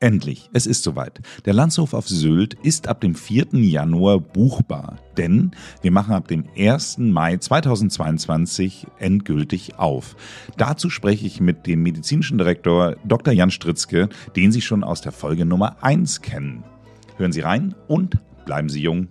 Endlich, es ist soweit. Der Landshof auf Sylt ist ab dem 4. Januar buchbar, denn wir machen ab dem 1. Mai 2022 endgültig auf. Dazu spreche ich mit dem medizinischen Direktor Dr. Jan Stritzke, den Sie schon aus der Folge Nummer 1 kennen. Hören Sie rein und bleiben Sie jung.